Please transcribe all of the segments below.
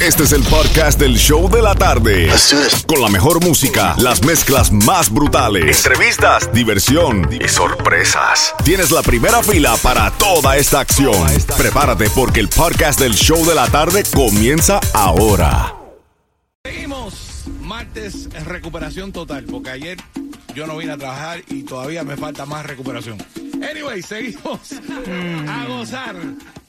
Este es el podcast del show de la tarde. Con la mejor música, las mezclas más brutales, entrevistas, diversión y sorpresas. Tienes la primera fila para toda esta acción. Prepárate porque el podcast del show de la tarde comienza ahora. Seguimos. Martes recuperación total, porque ayer yo no vine a trabajar y todavía me falta más recuperación. Anyway, seguimos a gozar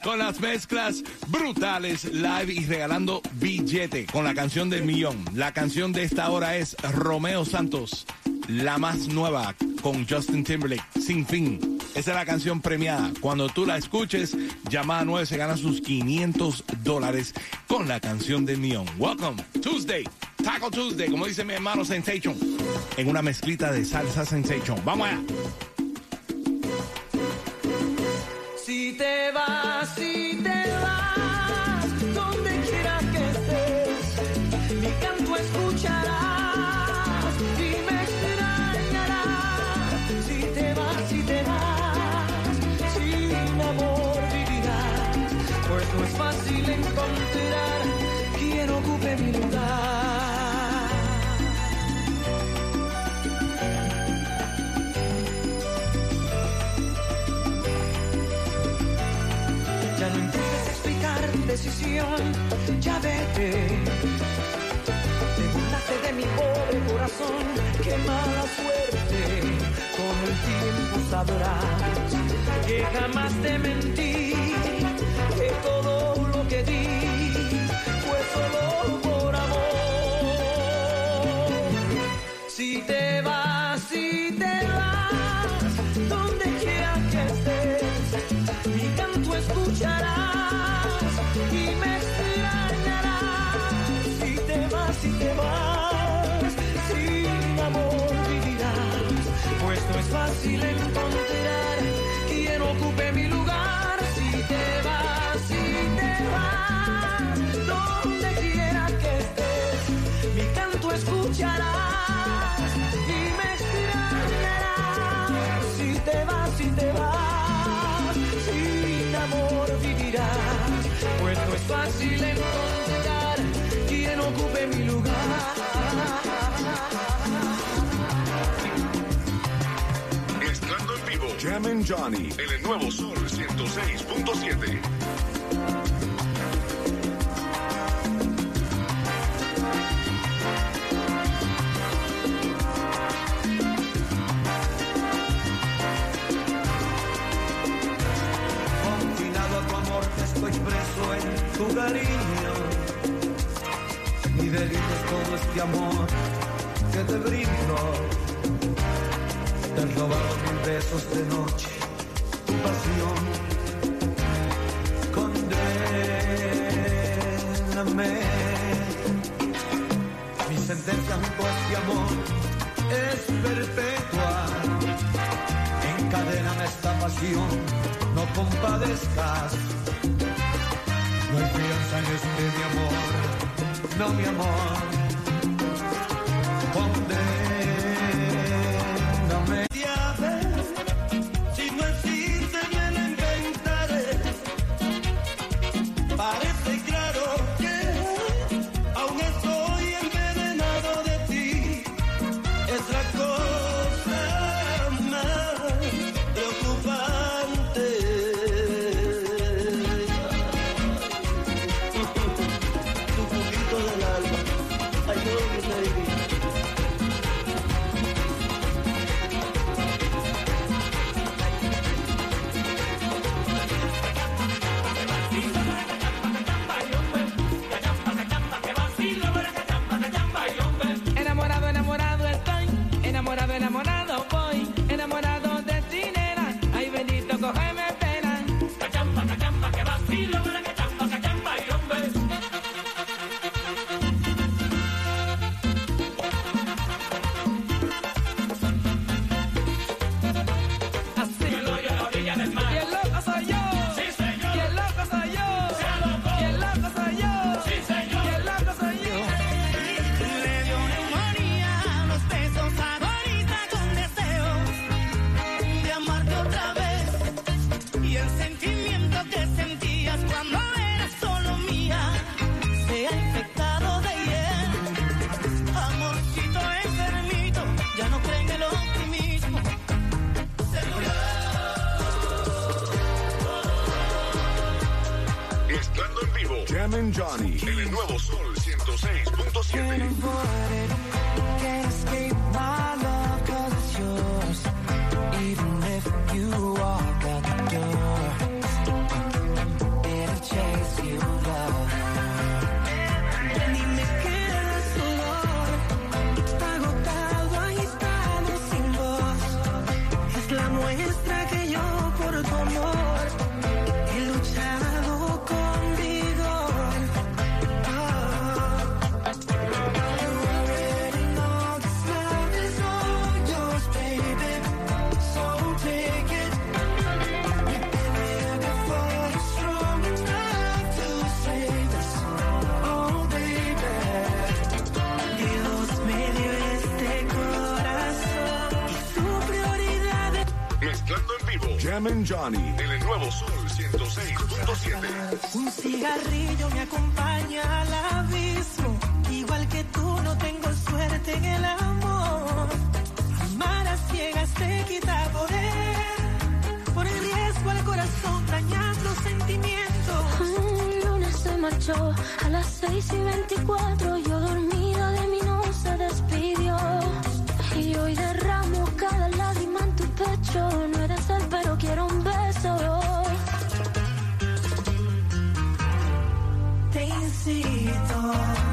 con las mezclas brutales live y regalando billete con la canción del millón. La canción de esta hora es Romeo Santos, la más nueva con Justin Timberlake, Sin Fin. Esa es la canción premiada. Cuando tú la escuches, llamada 9 se gana sus 500 dólares con la canción del millón. Welcome, Tuesday. Taco Tuesday, como dice mi hermano Sensation, en una mezclita de salsa Sensation. Vamos allá. Te vas, si decisión, ya vete. Te burlaste de mi pobre corazón, qué mala suerte. Con el tiempo sabrás que jamás te mentí, que todo lo que di fue solo si te vas, sin amor vivirás, pues no es fácil encontrar quien ocupe mi lugar. Si te vas, si te vas, donde quiera que estés, mi canto escucharás y me extrañarás. Si te vas, si te vas, sin amor vivirás, pues no es fácil encontrar Jam and Johnny en el nuevo Sol 106.7. Confinado a tu amor, estoy preso en tu cariño. Mi delito es todo este amor que te brindo. Te han robado mil besos de noche, tu pasión. Condéname. Mi sentencia junto a este amor es perpetua. Encadéname esta pasión, no compadezcas. No hay fianza en este mi amor, no mi amor. Condéname. Jam and Johnny. En el nuevo Sol 106.7. Jam and Johnny. En el nuevo Sol 106.7. Un cigarrillo me acompaña al abismo. Igual que tú, no tengo suerte en el amor. Amar a ciegas te quita poder. Por el riesgo al corazón, dañando sentimientos. Un lunes se marchó a las 6 y 24. Yo dormida de mí no se despidió. Y hoy derramo cada lágrima en tu pecho. more.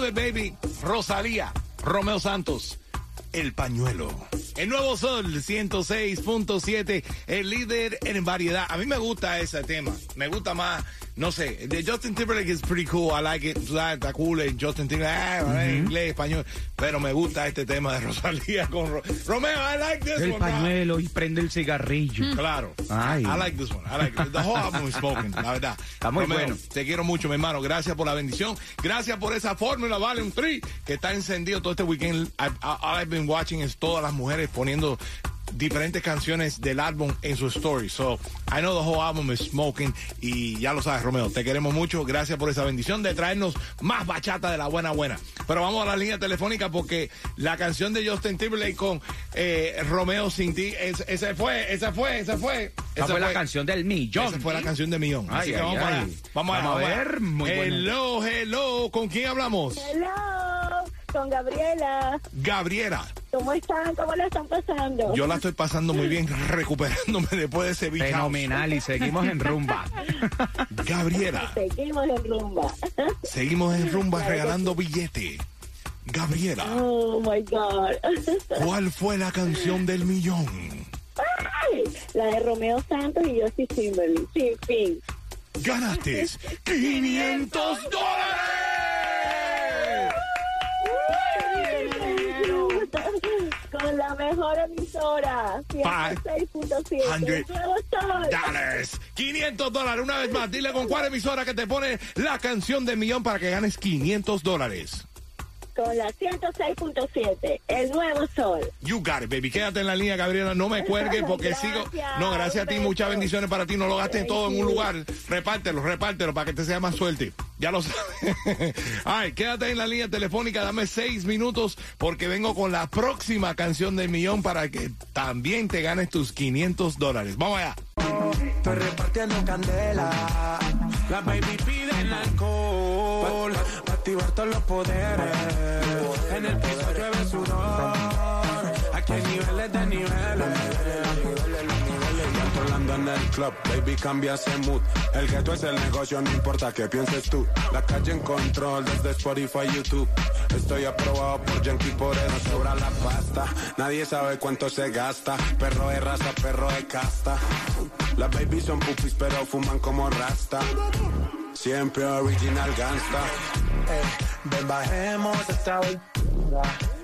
Love it, baby. Rosalía. Romeo Santos. El pañuelo. El nuevo Sol 106.7. El líder en variedad. A mí me gusta ese tema. Me gusta más. No sé. De Justin Timberlake is pretty cool. I like it. Está cool. Justin Timberlake. ah, Inglés, español. Pero me gusta este tema de Rosalía con Ro- Romeo. I like this El one. bro. pañuelo y prende el cigarrillo. Claro. Ay. I like this one. I like it. The whole album is smoking, la verdad. Está muy bueno. Te quiero mucho, mi hermano. Gracias por la bendición. Gracias por esa fórmula Valium 3 que está encendido todo este weekend. I- I- all I've been watching es todas las mujeres poniendo diferentes canciones del álbum en su story. So, I know the whole album is smoking. Y ya lo sabes, Romeo. Te queremos mucho. Gracias por esa bendición de traernos más bachata de la buena buena. Pero vamos a la línea telefónica porque la canción de Justin Timberlake con eh, Romeo sin ti, es- esa fue, esa fue, esa fue. Esa fue la canción del millón. Esa fue la canción de Millón. Ay, Así que vamos, ay. Para, vamos, allá, Vamos a ver, muy buena. Hello, hello. ¿Con quién hablamos? Hello, con Gabriela. Gabriela. ¿Cómo están? ¿Cómo la están pasando? Yo la estoy pasando muy bien, recuperándome después de ese bicho. Fenomenal y seguimos en rumba. Gabriela. Seguimos en rumba. Seguimos en rumba regalando billete. Gabriela, Oh my God. ¿cuál fue la canción del millón? Ay, La de Romeo Santos y Justin Timberlake. Sin fin. Ganaste 500 dólares. La mejor emisora. 106.7. Nuevo Sol. dólares. 500 dólares. Una vez más, dile con cuál emisora que te pone la canción del millón para que ganes 500 dólares. con la 106.7, el nuevo sol. You got it, baby. Quédate en la línea, Gabriela. No me cuelgues porque Gracias, sigo. No, gracias a ti. Muchas bendiciones para ti. No lo gastes todo en un lugar. Repártelo, repártelo para que te sea más suerte. Ya lo sabes. Ay, quédate en la línea telefónica. Dame seis minutos porque vengo con la próxima canción del millón para que también te ganes tus 500 dólares. Vamos allá. Estoy repartiendo candela. La baby piden alcohol. Pa' activar todos los poderes. En el piso llueve sudor. Aquí hay niveles de niveles. En el club, baby cambia ese mood. El gueto es el negocio, no importa qué pienses tú. La calle en control desde Spotify, YouTube. Estoy aprobado por Yankee, por eso sobra la pasta. Nadie sabe cuánto se gasta. Perro de raza, perro de casta. Las babies son pupis pero fuman como rasta. Siempre original gangsta. Eh, Ven bajemos esta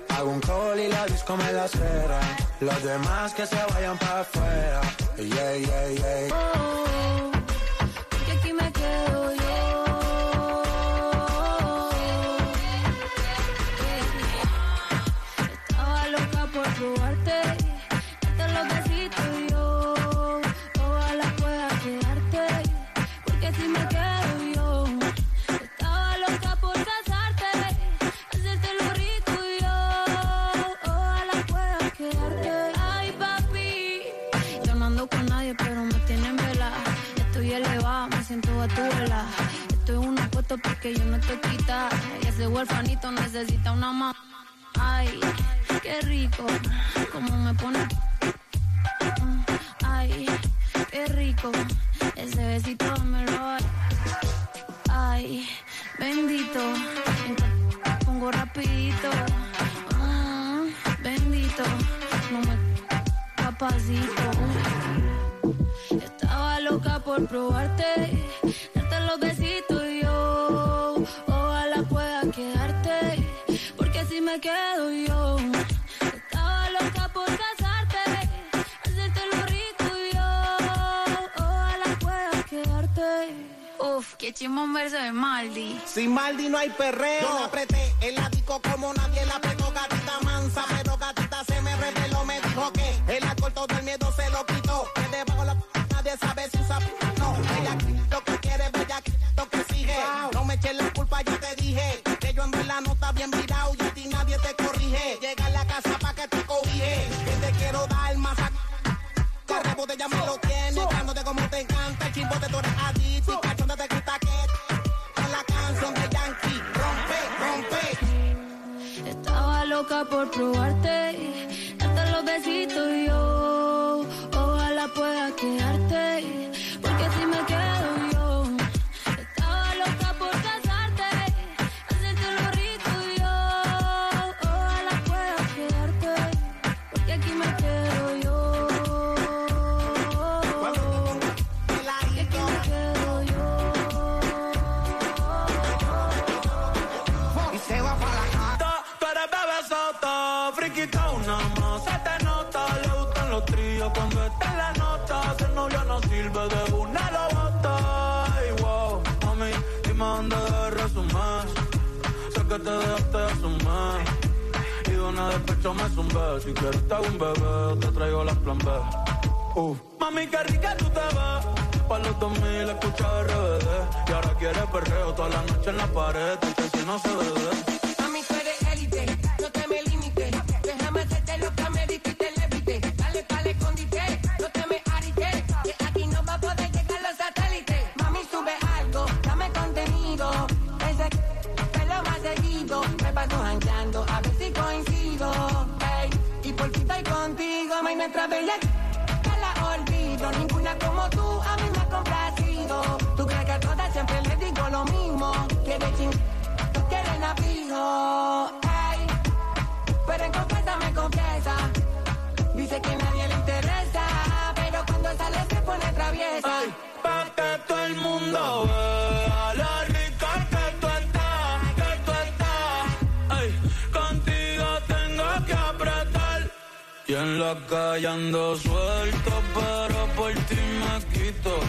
Hago un call y la disco me la espera. Los demás que se vayan para afuera Yeah, yeah, yeah. Oh, porque aquí me quedo porque yo no te quita. Y ese huerfanito necesita una mamá. Ay, qué rico, como me pone. Ay, qué rico, ese besito me lo. Ay, bendito, pongo rapidito. Mm, bendito, no me capacito. Estaba loca por probarte, me quedo yo. Estaba loca por casarte, hacerte lo rico y yo. Ojalá pueda quedarte. Uf, qué chimón verso de Maldi. Sin Maldi no hay perreo. Yo la apreté el látigo como nadie la apretó, gatita mansa. Pero gatita se me reveló, me dijo que el alcohol todo el miedo por probarte, darte los besitos yo. Ojalá pueda quedarte, porque si me quedo te dejaste de asumir Y de una despecho me zumbé. Si quieres te hago un bebé, te traigo las plan B. Uf. Mami, qué rica tú te ves. Pa' los 2000 escucha RBD Y ahora quieres perreo toda la noche en la pared. Que si no se bebe nuestra bella. No la olvido, ninguna como tú a mí me ha complacido. Tú crees que a todas siempre les digo lo mismo. Quiere ching tú quieres navijo, ey. Pero en confianza me confiesa. Dice que nadie le interesa, pero cuando sale se pone traviesa. Ay, pa' que todo el mundo en la calle ando suelto, pero por ti me quito.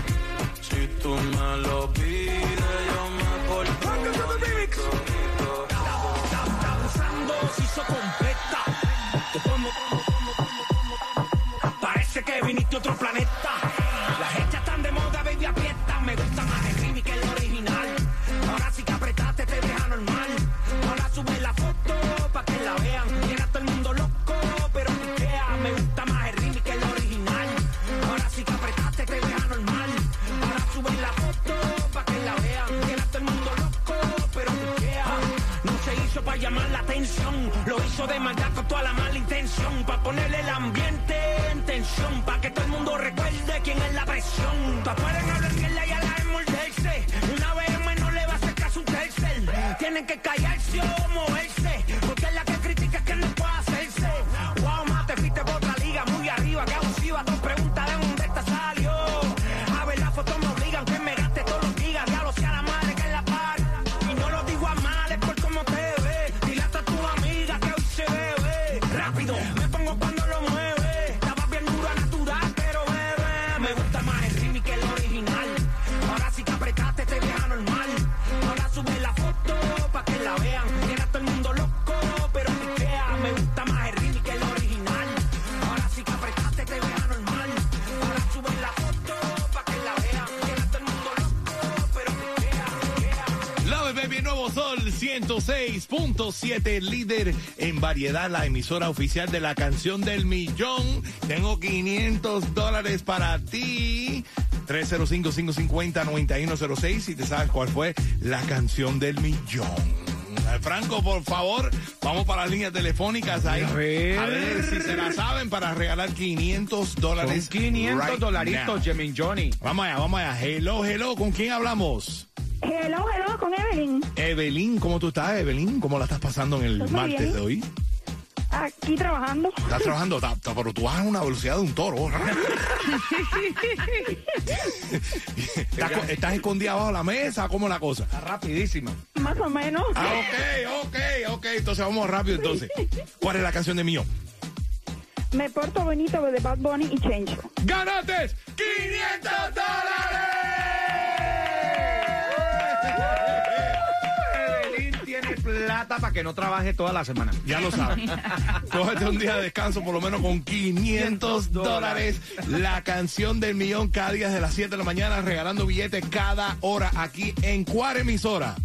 Si tú me lo pides, yo me porto bonito. hizo completa. Parece que viniste a otro planeta. 106.7, líder en variedad, la emisora oficial de la canción del millón. Tengo 500 dólares para ti. 305-550-9106 si te sabes cuál fue la canción del millón. Eh, Franco, por favor, vamos para las líneas telefónicas ahí. A ver. A ver si se la saben para regalar 500 dólares. Son 500 right dolaritos. Jemin Johnny. Vamos allá, vamos allá. Hello, hello, ¿con quién hablamos? Hello, hello, con Evelyn. Evelyn, ¿cómo tú estás, Evelyn? ¿Cómo la estás pasando en el Muy martes bien. de hoy? Aquí trabajando. Estás trabajando, ta- ta- pero tú vas a una velocidad de un toro. ¿Estás, estás escondida bajo la mesa? ¿Cómo es la cosa? Está rapidísima. Más o menos. Ah, ok, ok, ok. Entonces vamos rápido entonces. ¿Cuál es la canción de Millón? Me porto bonito de Bad Bunny y Chencho. ¡Ganates 500 dólares! Plata para que no trabaje toda la semana. Ya lo saben. Cógete un día de descanso por lo menos con 500 dólares. La canción del millón cada día desde las 7 de la mañana regalando billetes cada hora aquí en cuál emisora.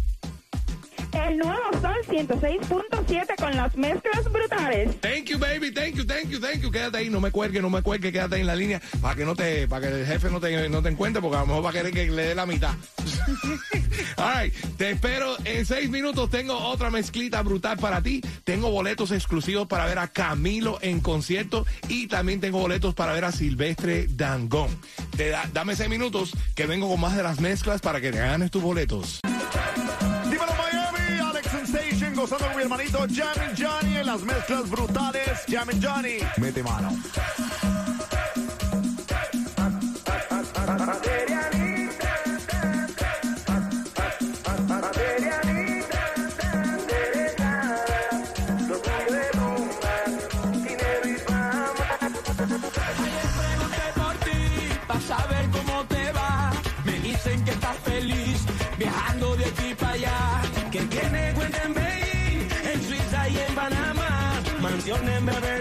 El nuevo Sol 106.7 con las mezclas brutales. Thank you, baby. Thank you, thank you, thank you. Quédate ahí, no me cuelgue, no me cuelgue, quédate ahí en la línea para que no te, para que el jefe no te, no te encuentre, porque a lo mejor va a querer que le dé la mitad. All right, te espero en seis minutos. Tengo otra mezclita brutal para ti. Tengo boletos exclusivos para ver a Camilo en concierto y también tengo boletos para ver a Silvestre Dangón. Te da- dame seis minutos que vengo con más de las mezclas para que te ganes tus boletos. Hermanito Jammin Johnny en las mezclas brutales. Jammin Johnny, mete mano. remember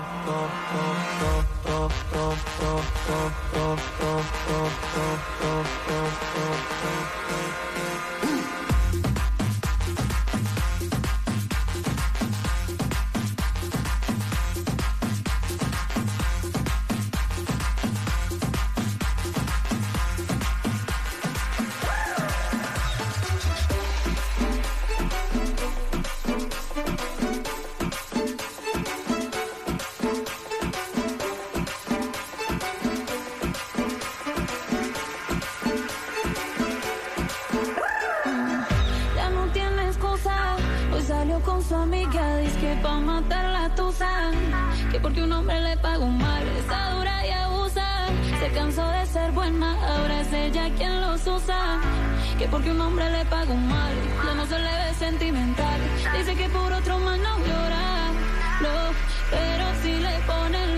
go, go, go. Hoy salió con su amiga, dice que pa' matar la tusa. Que porque un hombre le paga un mal, está dura y abusa. Se cansó de ser buena, ahora es ella quien los usa. Que porque un hombre le paga un mal, ya no se le ve sentimental. Dice que por otro más no llora. No, pero si le ponen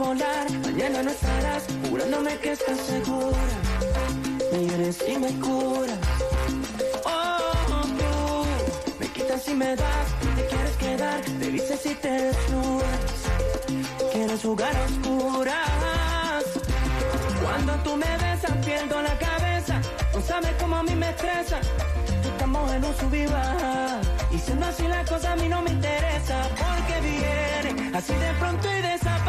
volar, mañana no estarás, jurándome que estás segura. Me vienes y me curas. Oh, tú me quitas y me das, te quieres quedar, te dices y te desnudas. Quieres jugar a oscuras. Cuando tú me besas, pierdo la cabeza. No sabes cómo a mí me estresa. Estamos en un sub y. Y siendo así la cosa a mí no me interesa. Porque viene así de pronto y desaparece.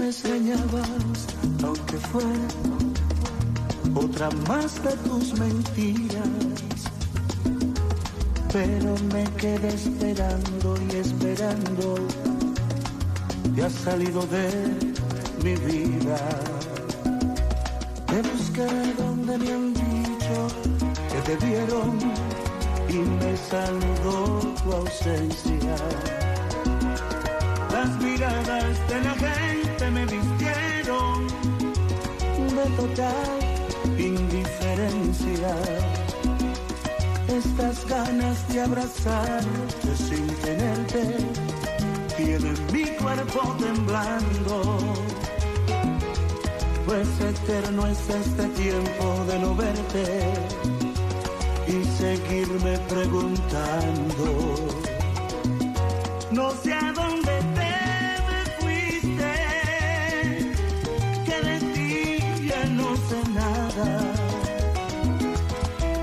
Me extrañabas, aunque fue otra más de tus mentiras. Pero me quedé esperando y esperando. Te has salido de mi vida. Te busqué donde me han dicho que te vieron y me saludó tu ausencia. Las miradas de la gente total indiferencia. Estas ganas de abrazarte sin tenerte tienen mi cuerpo temblando. Pues eterno es este tiempo de no verte y seguirme preguntando. No sé a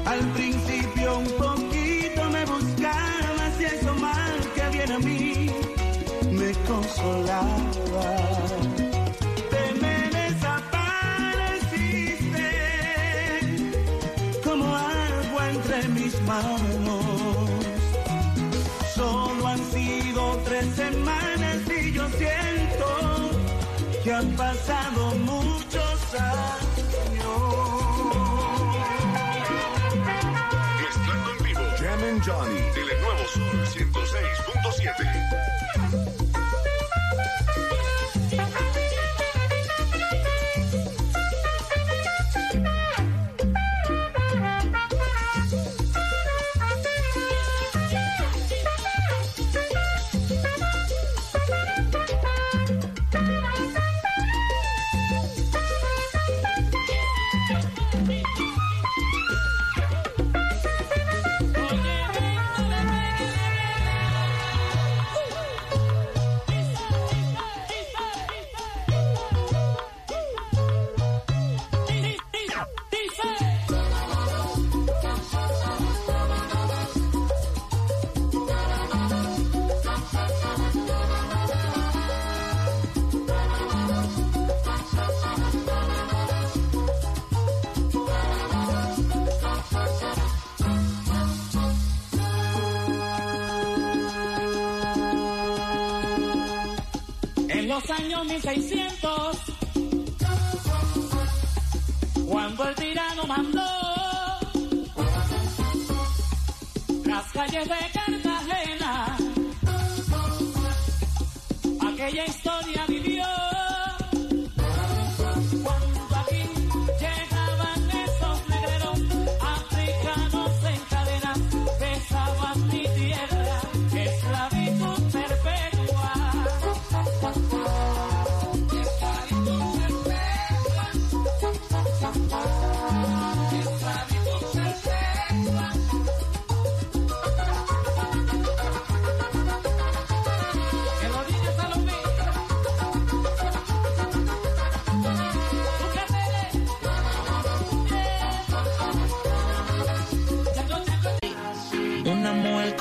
Al principio un poquito me buscabas y a mí me consolaba. Te me desapareciste como agua entre mis manos. Solo han sido tres semanas y yo siento que han pasado muchos años. Johnny. Telenuevo Sur 106.7. los años 1600, cuando el tirano mandó las calles de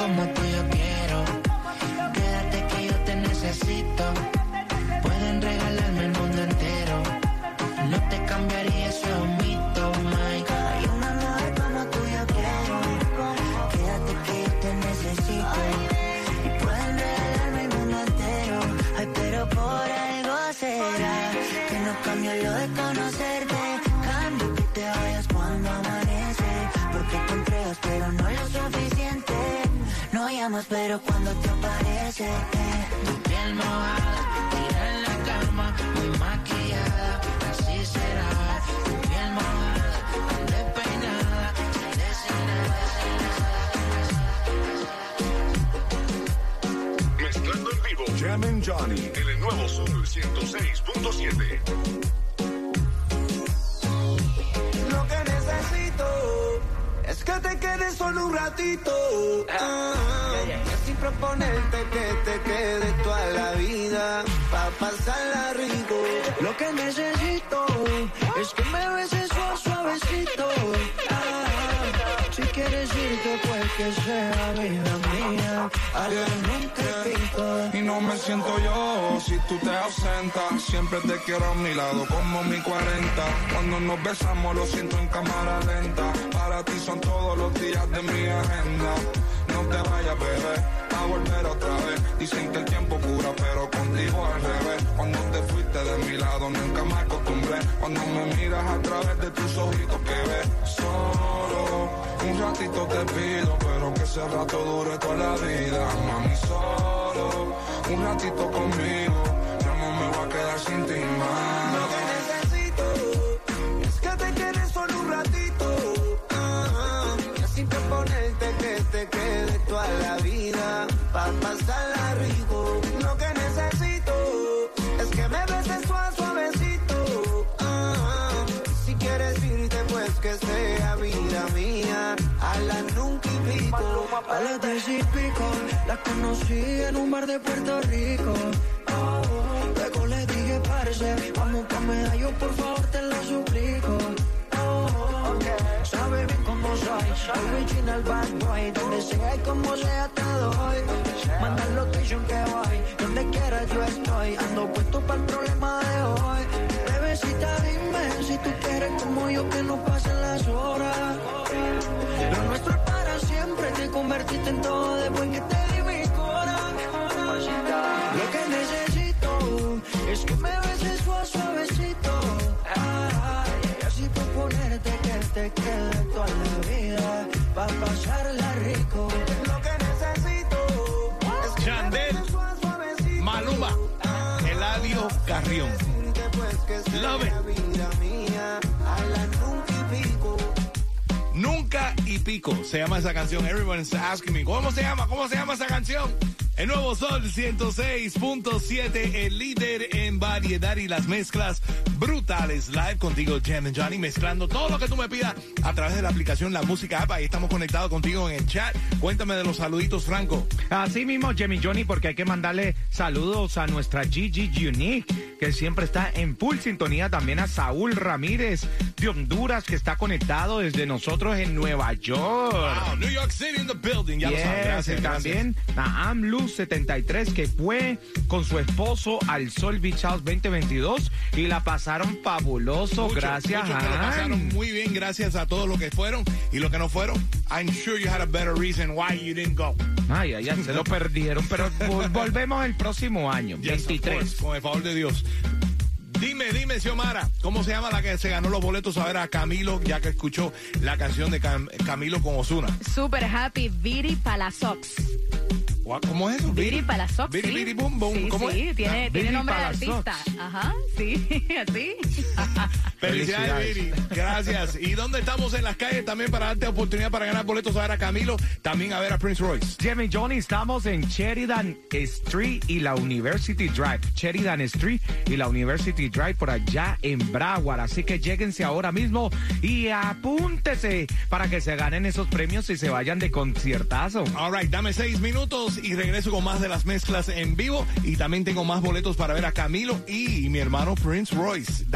como tú Jam and Johnny. Telenuevo Sur 106.7. Lo que necesito es que te quedes solo un ratito. Ah, y así proponerte que te quedes toda la vida. Pa' pasarla rico. Lo que necesito es que me beses suave, suavecito. Ah, si quieres irte, pues que sea vida mía. Y no me siento yo si tú te ausentas. Siempre te quiero a mi lado como mi 40. Cuando nos besamos lo siento en cámara lenta. Para ti son todos los días de mi agenda. No te vayas, bebé, a volver otra vez. Dicen que el tiempo cura, pero contigo al revés. Cuando te fuiste de mi lado nunca me acostumbré. Cuando me miras a través de tus ojitos que ves solo. Un ratito te pido, pero que ese rato dure toda la vida. Mami, solo un ratito conmigo. A las pico, la conocí en un bar de Puerto Rico. Oh, luego le dije, parece, vamos pa' medallo, por favor, te lo suplico. Oh, okay. Sabe bien cómo soy, soy original al bad boy. Donde sea y como sea te doy. Manda el location que voy, donde quiera yo estoy. Ando puesto para el problema de hoy. Bebecita, dime si tú quieres como yo que no pasen las horas convertiste en todo después que te di mi corazón. Lo que necesito es que me beses suavecito. Ay, y así proponerte que te quede toda la vida para pasarla rico. Lo que necesito es que Chandel, me suavecito. Maluma, Eladio Carrión. Pues, Love it. Pico se llama esa canción. Everyone's asking me, ¿cómo se llama? ¿Cómo se llama esa canción? El nuevo Sol 106.7, el líder en variedad y las mezclas brutales. Live contigo, and Johnny, mezclando todo lo que tú me pidas a través de la aplicación La Música App. Ahí estamos conectados contigo en el chat. Cuéntame de los saluditos, Franco. Así mismo, Jimmy Johnny, porque hay que mandarle saludos a nuestra Gigi Unique, que siempre está en full sintonía. También a Saúl Ramírez de Honduras, que está conectado desde nosotros en Nueva York. Wow, New York City in the building. Ya lo sabes. Yes, Gracias, también a AMLU 73 que fue con su esposo al Sol Beach House 2022 y la pasaron fabuloso. Mucho, gracias mucho, que lo a pasaron muy bien gracias a todos los que fueron y los que no fueron. I'm sure you had a better reason why you didn't go. Ay, ay, ay, se lo perdieron, pero vol- volvemos el próximo año, Yes, of 23. course, con el favor de Dios. Dime, dime, Xiomara, ¿cómo se llama la que se ganó los boletos a ver a Camilo, ya que escuchó la canción de Cam- Camilo con Osuna? Super happy, Viri Palazox. ¿Cómo es eso? Viri Palazox. Viri, sí. Viri, boom, boom. Sí, ¿Cómo sí, es? tiene, Ah, tiene nombre de artista. Ajá, sí, así. Felicidades, Viri. Gracias. ¿Y dónde estamos en las calles también para darte oportunidad para ganar boletos a ver a Camilo, también a ver a Prince Royce? Jimmy Johnny, estamos en Sheridan Street y la University Drive. Sheridan Street y la University Drive por allá en Broward. Así que lléguense ahora mismo y apúntese para que se ganen esos premios y se vayan de conciertazo. All right, dame seis minutos y regreso con más de las mezclas en vivo. Y también tengo más boletos para ver a Camilo y mi hermano Prince Royce.